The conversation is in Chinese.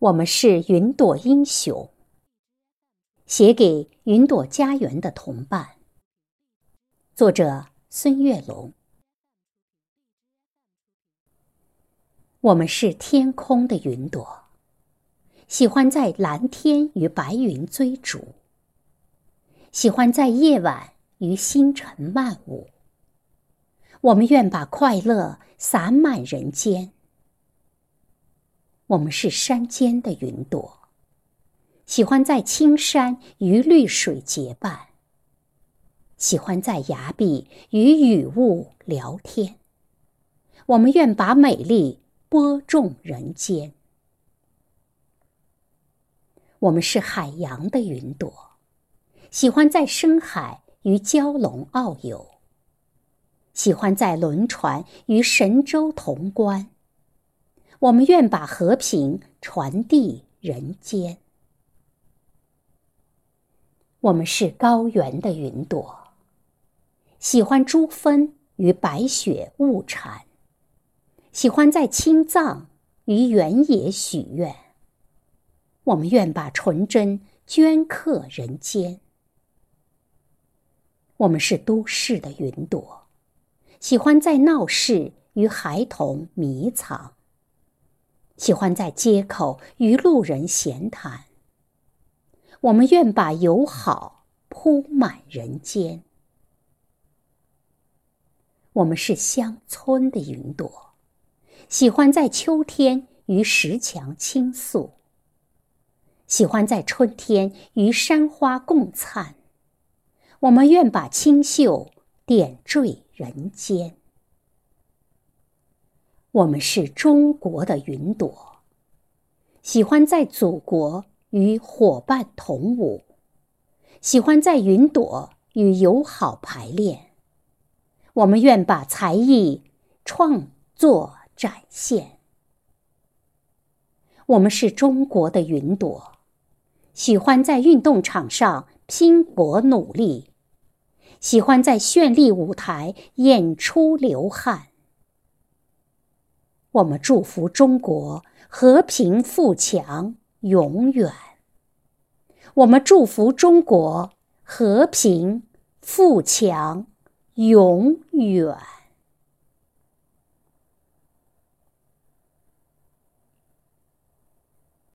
我们是云朵英雄。写给云朵家园的同伴。作者孙月龙。我们是天空的云朵，喜欢在蓝天与白云追逐，喜欢在夜晚与星辰漫舞。我们愿把快乐洒满人间。我们是山间的云朵，喜欢在青山与绿水结伴，喜欢在崖壁与雨雾聊天。我们愿把美丽播种人间。我们是海洋的云朵，喜欢在深海与蛟龙遨游，喜欢在轮船与神州同观。我们愿把和平传递人间。我们是高原的云朵，喜欢珠峰与白雪雾缠，喜欢在青藏与原野许愿。我们愿把纯真镌刻人间。我们是都市的云朵，喜欢在闹市与孩童迷藏。喜欢在街口与路人闲谈。我们愿把友好铺满人间。我们是乡村的云朵，喜欢在秋天与石墙倾诉，喜欢在春天与山花共灿。我们愿把清秀点缀人间。我们是中国的云朵，喜欢在祖国与伙伴同舞，喜欢在云朵与友好排练。我们愿把才艺创作展现。我们是中国的云朵，喜欢在运动场上拼搏努力，喜欢在绚丽舞台演出流汗。我们祝福中国和平富强永远。我们祝福中国和平富强永远。